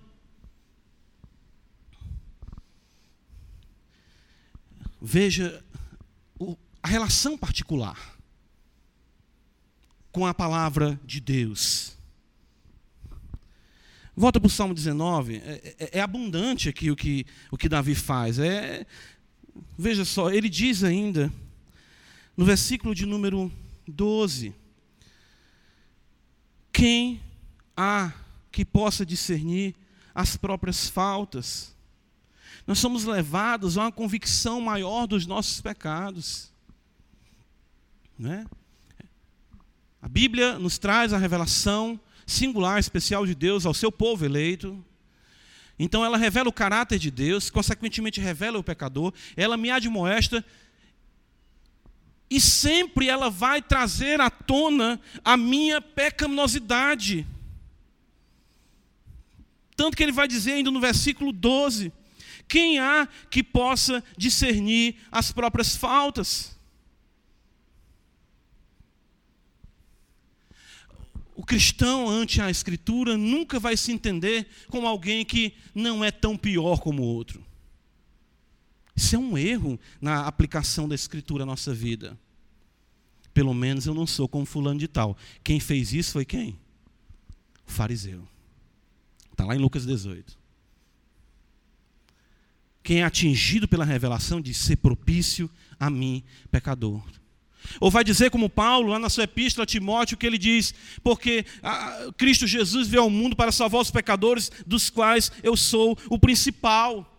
Speaker 1: Veja a relação particular com a palavra de Deus. Volta para o Salmo 19, é, é, é, abundante aqui o que, o que Davi faz. É, veja só, ele diz ainda, no versículo de número 12: Quem há que possa discernir as próprias faltas? Nós somos levados a uma convicção maior dos nossos pecados. Né? A Bíblia nos traz a revelação singular, especial de Deus ao seu povo eleito. Então ela revela o caráter de Deus, consequentemente revela o pecador, ela me admoesta e sempre ela vai trazer à tona a minha pecaminosidade. Tanto que ele vai dizer ainda no versículo 12: quem há que possa discernir as próprias faltas? O cristão ante a Escritura nunca vai se entender como alguém que não é tão pior como o outro. Isso é um erro na aplicação da Escritura à nossa vida. Pelo menos eu não sou como fulano de tal. Quem fez isso foi quem? O fariseu. Está lá em Lucas 18. Quem é atingido pela revelação de ser propício a mim, pecador. Ou vai dizer como Paulo, lá na sua epístola a Timóteo, que ele diz: Porque ah, Cristo Jesus veio ao mundo para salvar os pecadores, dos quais eu sou o principal.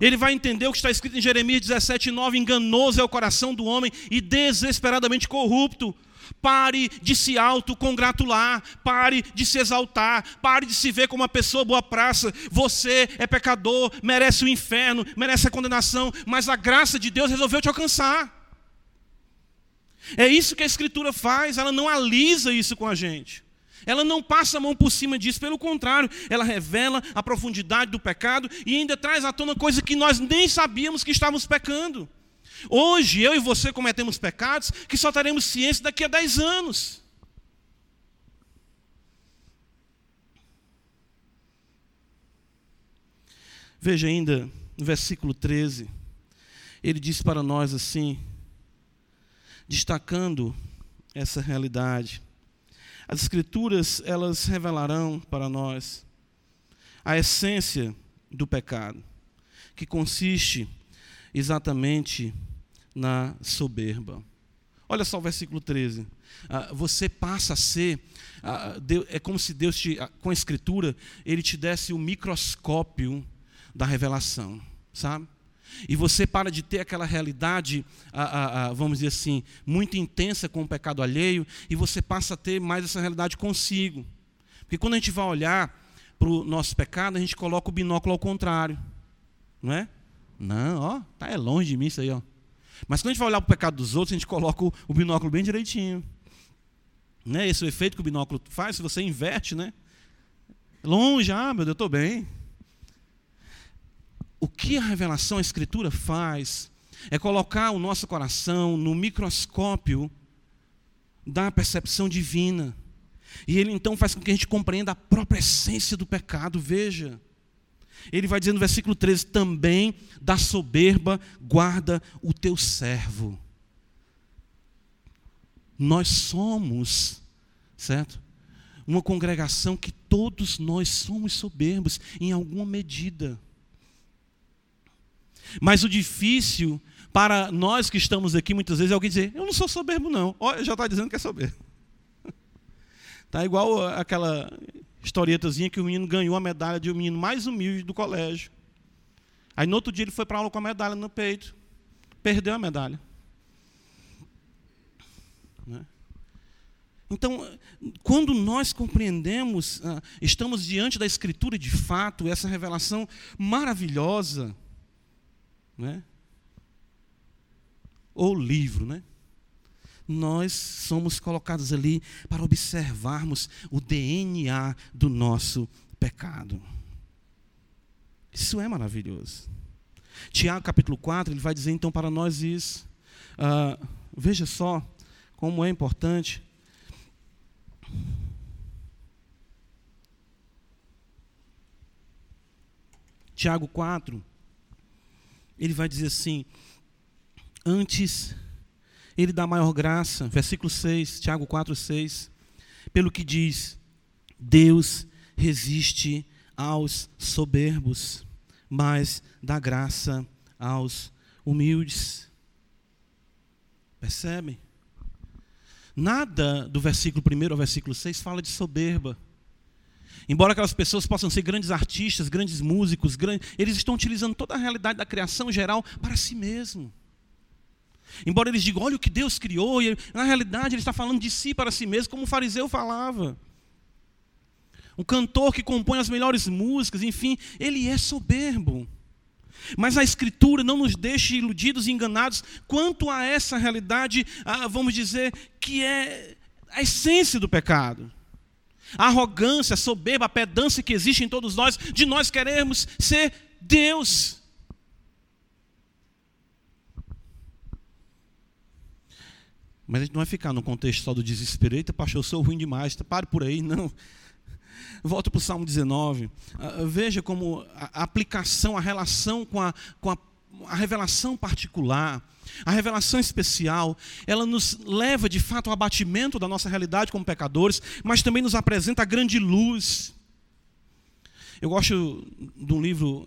Speaker 1: Ele vai entender o que está escrito em Jeremias 17,9: Enganoso é o coração do homem e desesperadamente corrupto. Pare de se autocongratular, pare de se exaltar, pare de se ver como uma pessoa boa praça. Você é pecador, merece o inferno, merece a condenação, mas a graça de Deus resolveu te alcançar. É isso que a Escritura faz, ela não alisa isso com a gente. Ela não passa a mão por cima disso, pelo contrário, ela revela a profundidade do pecado e ainda traz à tona coisa que nós nem sabíamos que estávamos pecando. Hoje, eu e você cometemos pecados que só teremos ciência daqui a 10 anos. Veja ainda no versículo 13, ele diz para nós assim: destacando essa realidade. As Escrituras, elas revelarão para nós a essência do pecado, que consiste exatamente na soberba. Olha só o versículo 13. Ah, você passa a ser, ah, é como se Deus, te, ah, com a Escritura, Ele te desse o microscópio da revelação, sabe? E você para de ter aquela realidade, vamos dizer assim, muito intensa com o pecado alheio, e você passa a ter mais essa realidade consigo. Porque quando a gente vai olhar para o nosso pecado, a gente coloca o binóculo ao contrário. Não é? Não, ó, tá é longe de mim isso aí, ó. Mas quando a gente vai olhar para o pecado dos outros, a gente coloca o, o binóculo bem direitinho. Né? Esse é o efeito que o binóculo faz, se você inverte, né? Longe, ah, meu Deus, eu estou bem. O que a revelação, a Escritura faz, é colocar o nosso coração no microscópio da percepção divina. E ele então faz com que a gente compreenda a própria essência do pecado. Veja. Ele vai dizer no versículo 13: também da soberba guarda o teu servo. Nós somos, certo? Uma congregação que todos nós somos soberbos em alguma medida. Mas o difícil para nós que estamos aqui muitas vezes é alguém dizer: Eu não sou soberbo, não. Olha, já está dizendo que é soberbo. Está igual aquela historietazinha que o menino ganhou a medalha de um menino mais humilde do colégio. Aí no outro dia ele foi para aula com a medalha no peito. Perdeu a medalha. Né? Então, quando nós compreendemos, ah, estamos diante da Escritura de fato, essa revelação maravilhosa, né? ou livro, né? nós somos colocados ali para observarmos o DNA do nosso pecado. Isso é maravilhoso. Tiago capítulo 4, ele vai dizer então para nós isso. Uh, veja só como é importante. Tiago 4, ele vai dizer assim: Antes ele dá maior graça. Versículo 6, Tiago 4, 6. Pelo que diz: Deus resiste aos soberbos, mas dá graça aos humildes. Percebem? Nada do versículo 1 ao versículo 6 fala de soberba. Embora aquelas pessoas possam ser grandes artistas, grandes músicos, grandes, eles estão utilizando toda a realidade da criação geral para si mesmo. Embora eles digam, olha o que Deus criou, e na realidade ele está falando de si para si mesmo, como o fariseu falava. Um cantor que compõe as melhores músicas, enfim, ele é soberbo. Mas a Escritura não nos deixa iludidos e enganados quanto a essa realidade, vamos dizer, que é a essência do pecado. A arrogância, a soberba, a pedância que existe em todos nós, de nós queremos ser Deus. Mas a gente não vai ficar no contexto só do desespero. Eita, pastor, eu sou ruim demais. Pare por aí, não. Volto para o Salmo 19. Uh, veja como a aplicação, a relação com a, com a, a revelação particular, a revelação especial, ela nos leva de fato ao abatimento da nossa realidade como pecadores, mas também nos apresenta a grande luz. Eu gosto de um livro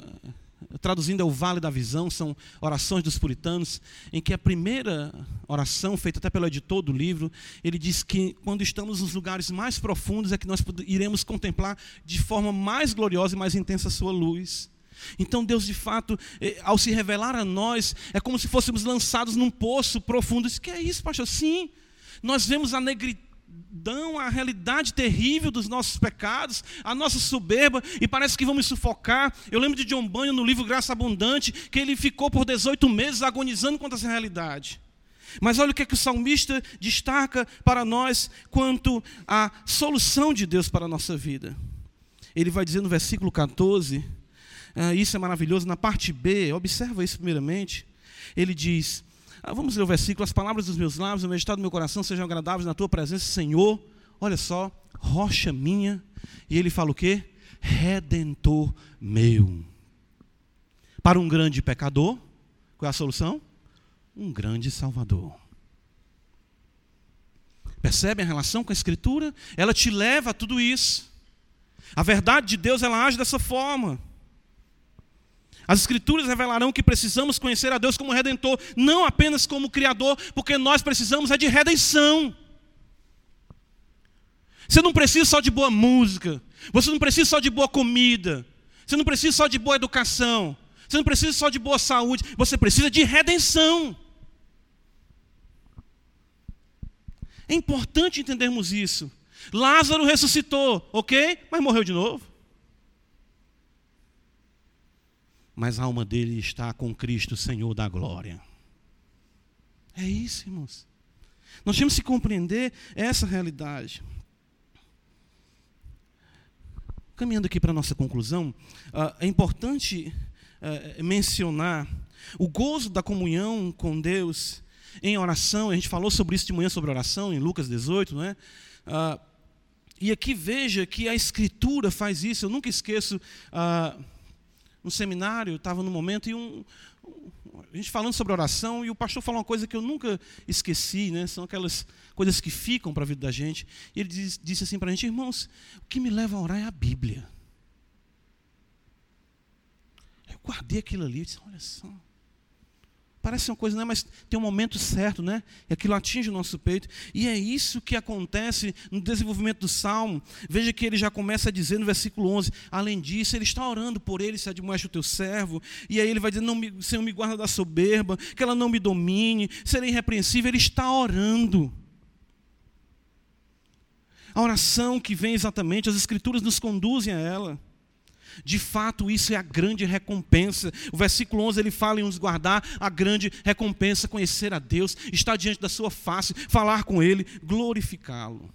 Speaker 1: traduzindo é o Vale da Visão, são orações dos puritanos, em que a primeira oração, feita até pelo editor do livro, ele diz que quando estamos nos lugares mais profundos é que nós iremos contemplar de forma mais gloriosa e mais intensa a sua luz. Então Deus, de fato, eh, ao se revelar a nós, é como se fôssemos lançados num poço profundo. Isso que é isso, pastor? Sim. Nós vemos a negritude dão a realidade terrível dos nossos pecados, a nossa soberba, e parece que vamos sufocar. Eu lembro de John Bunyan no livro Graça Abundante, que ele ficou por 18 meses agonizando contra essa realidade. Mas olha o que, é que o salmista destaca para nós quanto à solução de Deus para a nossa vida. Ele vai dizer no versículo 14, ah, isso é maravilhoso, na parte B, observa isso primeiramente. Ele diz: ah, vamos ler o versículo. As palavras dos meus lábios, o meu estado do meu coração sejam agradáveis na tua presença, Senhor. Olha só, rocha minha. E ele fala o quê? Redentor meu. Para um grande pecador, qual é a solução? Um grande salvador. Percebe a relação com a Escritura? Ela te leva a tudo isso. A verdade de Deus, ela age dessa forma. As Escrituras revelarão que precisamos conhecer a Deus como Redentor, não apenas como Criador, porque nós precisamos é de redenção. Você não precisa só de boa música, você não precisa só de boa comida, você não precisa só de boa educação, você não precisa só de boa saúde, você precisa de redenção. É importante entendermos isso. Lázaro ressuscitou, ok? Mas morreu de novo. Mas a alma dele está com Cristo, Senhor da glória. É isso, irmãos. Nós temos que compreender essa realidade. Caminhando aqui para a nossa conclusão, ah, é importante eh, mencionar o gozo da comunhão com Deus em oração. A gente falou sobre isso de manhã, sobre oração, em Lucas 18, não é? Ah, e aqui veja que a Escritura faz isso. Eu nunca esqueço, ah, no seminário, estava no momento, e um, a gente falando sobre oração, e o pastor falou uma coisa que eu nunca esqueci, né? são aquelas coisas que ficam para a vida da gente. E ele disse, disse assim para a gente, irmãos, o que me leva a orar é a Bíblia. Eu guardei aquilo ali e disse, olha só. Parece uma coisa, né? mas tem um momento certo, né? E aquilo atinge o nosso peito. E é isso que acontece no desenvolvimento do salmo. Veja que ele já começa a dizer no versículo 11: além disso, ele está orando por ele, se admoeste o teu servo. E aí ele vai dizer: não me, Senhor, me guarda da soberba, que ela não me domine, serei irrepreensível. Ele está orando. A oração que vem exatamente, as Escrituras nos conduzem a ela. De fato, isso é a grande recompensa. O versículo 11 ele fala em nos guardar a grande recompensa, conhecer a Deus, estar diante da sua face, falar com Ele, glorificá-lo.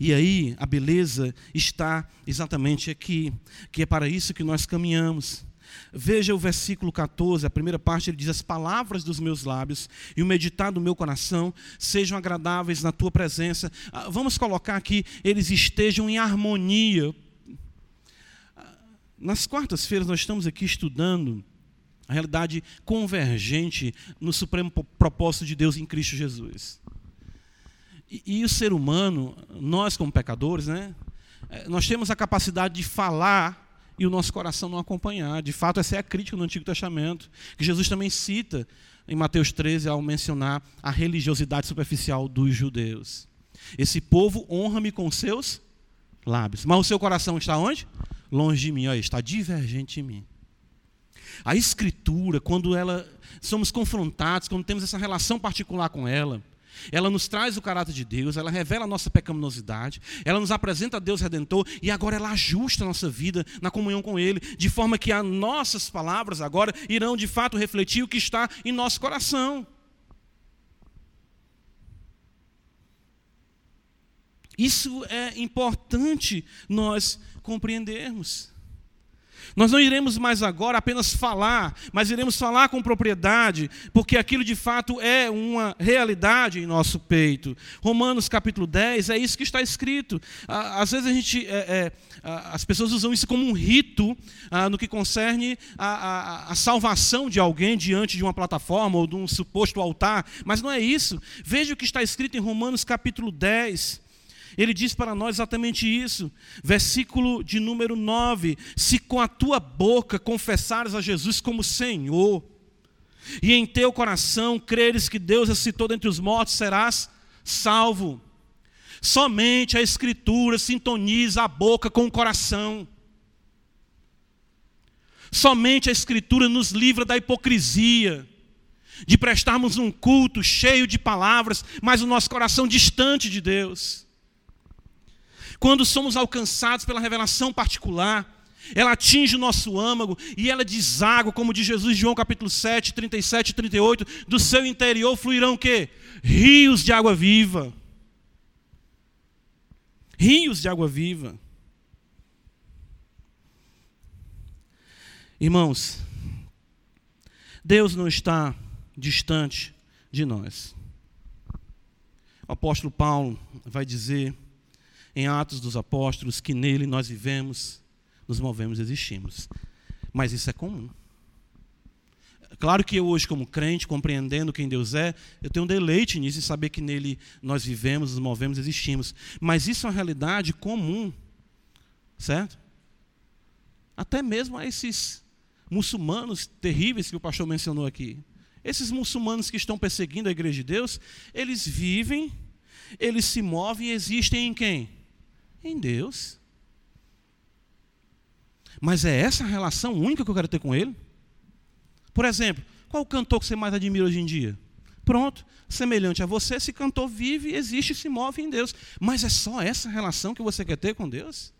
Speaker 1: E aí, a beleza está exatamente aqui, que é para isso que nós caminhamos. Veja o versículo 14, a primeira parte, ele diz: As palavras dos meus lábios e o meditar do meu coração sejam agradáveis na tua presença. Ah, vamos colocar aqui, eles estejam em harmonia nas quartas-feiras nós estamos aqui estudando a realidade convergente no supremo propósito de Deus em Cristo Jesus. E, e o ser humano, nós como pecadores, né, é, nós temos a capacidade de falar e o nosso coração não acompanhar. De fato, essa é a crítica no Antigo Testamento, que Jesus também cita em Mateus 13 ao mencionar a religiosidade superficial dos judeus. Esse povo honra-me com seus lábios, mas o seu coração está onde? Longe de mim, olha, está divergente de mim. A escritura, quando ela somos confrontados, quando temos essa relação particular com ela, ela nos traz o caráter de Deus, ela revela a nossa pecaminosidade, ela nos apresenta a Deus redentor e agora ela ajusta a nossa vida na comunhão com Ele, de forma que as nossas palavras agora irão de fato refletir o que está em nosso coração. Isso é importante nós compreendermos. Nós não iremos mais agora apenas falar, mas iremos falar com propriedade, porque aquilo de fato é uma realidade em nosso peito. Romanos capítulo 10 é isso que está escrito. Às vezes a gente, é, é, as pessoas usam isso como um rito ah, no que concerne a, a, a salvação de alguém diante de uma plataforma ou de um suposto altar, mas não é isso. Veja o que está escrito em Romanos capítulo 10. Ele diz para nós exatamente isso. Versículo de número 9: Se com a tua boca confessares a Jesus como Senhor, e em teu coração creres que Deus ressuscitou dentre os mortos, serás salvo. Somente a Escritura sintoniza a boca com o coração. Somente a Escritura nos livra da hipocrisia, de prestarmos um culto cheio de palavras, mas o nosso coração distante de Deus. Quando somos alcançados pela revelação particular, ela atinge o nosso âmago e ela deságua, como diz Jesus João capítulo 7, 37 e 38, do seu interior fluirão o quê? Rios de água viva. Rios de água viva. Irmãos, Deus não está distante de nós. O apóstolo Paulo vai dizer em Atos dos Apóstolos que nele nós vivemos, nos movemos e existimos. Mas isso é comum. Claro que eu hoje, como crente, compreendendo quem Deus é, eu tenho um deleite nisso, em saber que nele nós vivemos, nos movemos, existimos. Mas isso é uma realidade comum, certo? Até mesmo a esses muçulmanos terríveis que o pastor mencionou aqui. Esses muçulmanos que estão perseguindo a igreja de Deus, eles vivem, eles se movem e existem em quem? Em Deus. Mas é essa relação única que eu quero ter com Ele? Por exemplo, qual o cantor que você mais admira hoje em dia? Pronto, semelhante a você, esse cantor vive, existe e se move em Deus. Mas é só essa relação que você quer ter com Deus?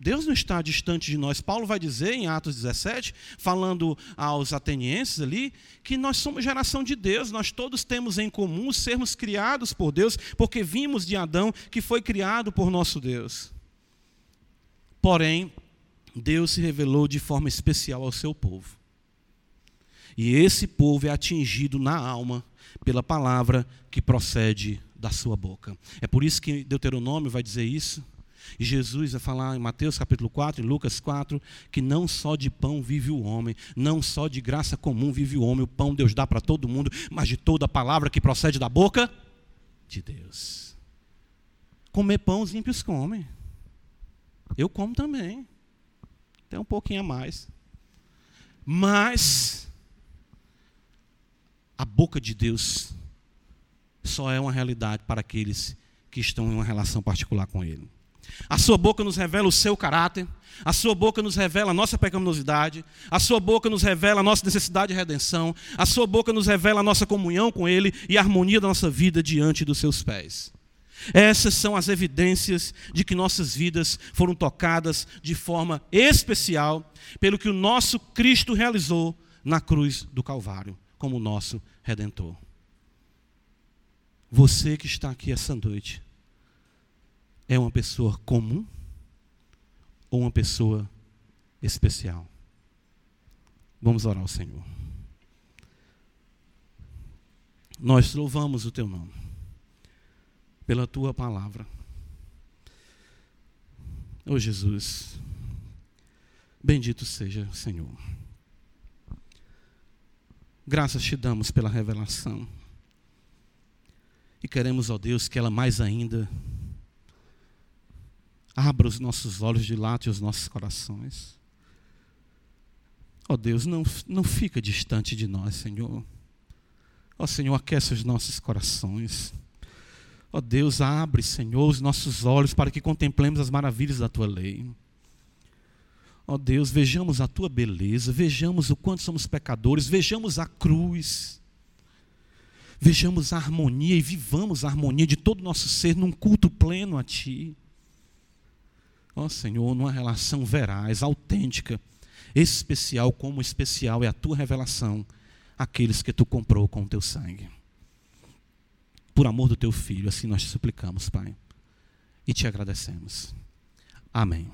Speaker 1: Deus não está distante de nós. Paulo vai dizer em Atos 17, falando aos atenienses ali, que nós somos geração de Deus, nós todos temos em comum sermos criados por Deus, porque vimos de Adão que foi criado por nosso Deus. Porém, Deus se revelou de forma especial ao seu povo. E esse povo é atingido na alma pela palavra que procede da sua boca. É por isso que Deuteronômio vai dizer isso. Jesus vai falar em Mateus capítulo 4, em Lucas 4, que não só de pão vive o homem, não só de graça comum vive o homem, o pão Deus dá para todo mundo, mas de toda palavra que procede da boca de Deus. Comer pão os ímpios comem. Eu como também. Tem um pouquinho a mais. Mas a boca de Deus só é uma realidade para aqueles que estão em uma relação particular com Ele. A sua boca nos revela o seu caráter, a sua boca nos revela a nossa pecaminosidade, a sua boca nos revela a nossa necessidade de redenção, a sua boca nos revela a nossa comunhão com Ele e a harmonia da nossa vida diante dos seus pés. Essas são as evidências de que nossas vidas foram tocadas de forma especial pelo que o nosso Cristo realizou na cruz do Calvário, como nosso redentor. Você que está aqui essa noite, é uma pessoa comum ou uma pessoa especial? Vamos orar ao Senhor. Nós louvamos o teu nome pela tua palavra. Oh Jesus, bendito seja o Senhor. Graças te damos pela revelação. E queremos, ó Deus, que ela mais ainda Abra os nossos olhos, dilate os nossos corações. Ó oh Deus, não, não fica distante de nós, Senhor. Ó oh Senhor, aquece os nossos corações. Ó oh Deus, abre, Senhor, os nossos olhos para que contemplemos as maravilhas da tua lei. Ó Deus, vejamos a tua beleza, vejamos o quanto somos pecadores, vejamos a cruz. Vejamos a harmonia e vivamos a harmonia de todo o nosso ser num culto pleno a ti. Ó Senhor, numa relação veraz, autêntica, especial, como especial é a tua revelação àqueles que tu comprou com o teu sangue. Por amor do teu filho, assim nós te suplicamos, Pai, e te agradecemos. Amém.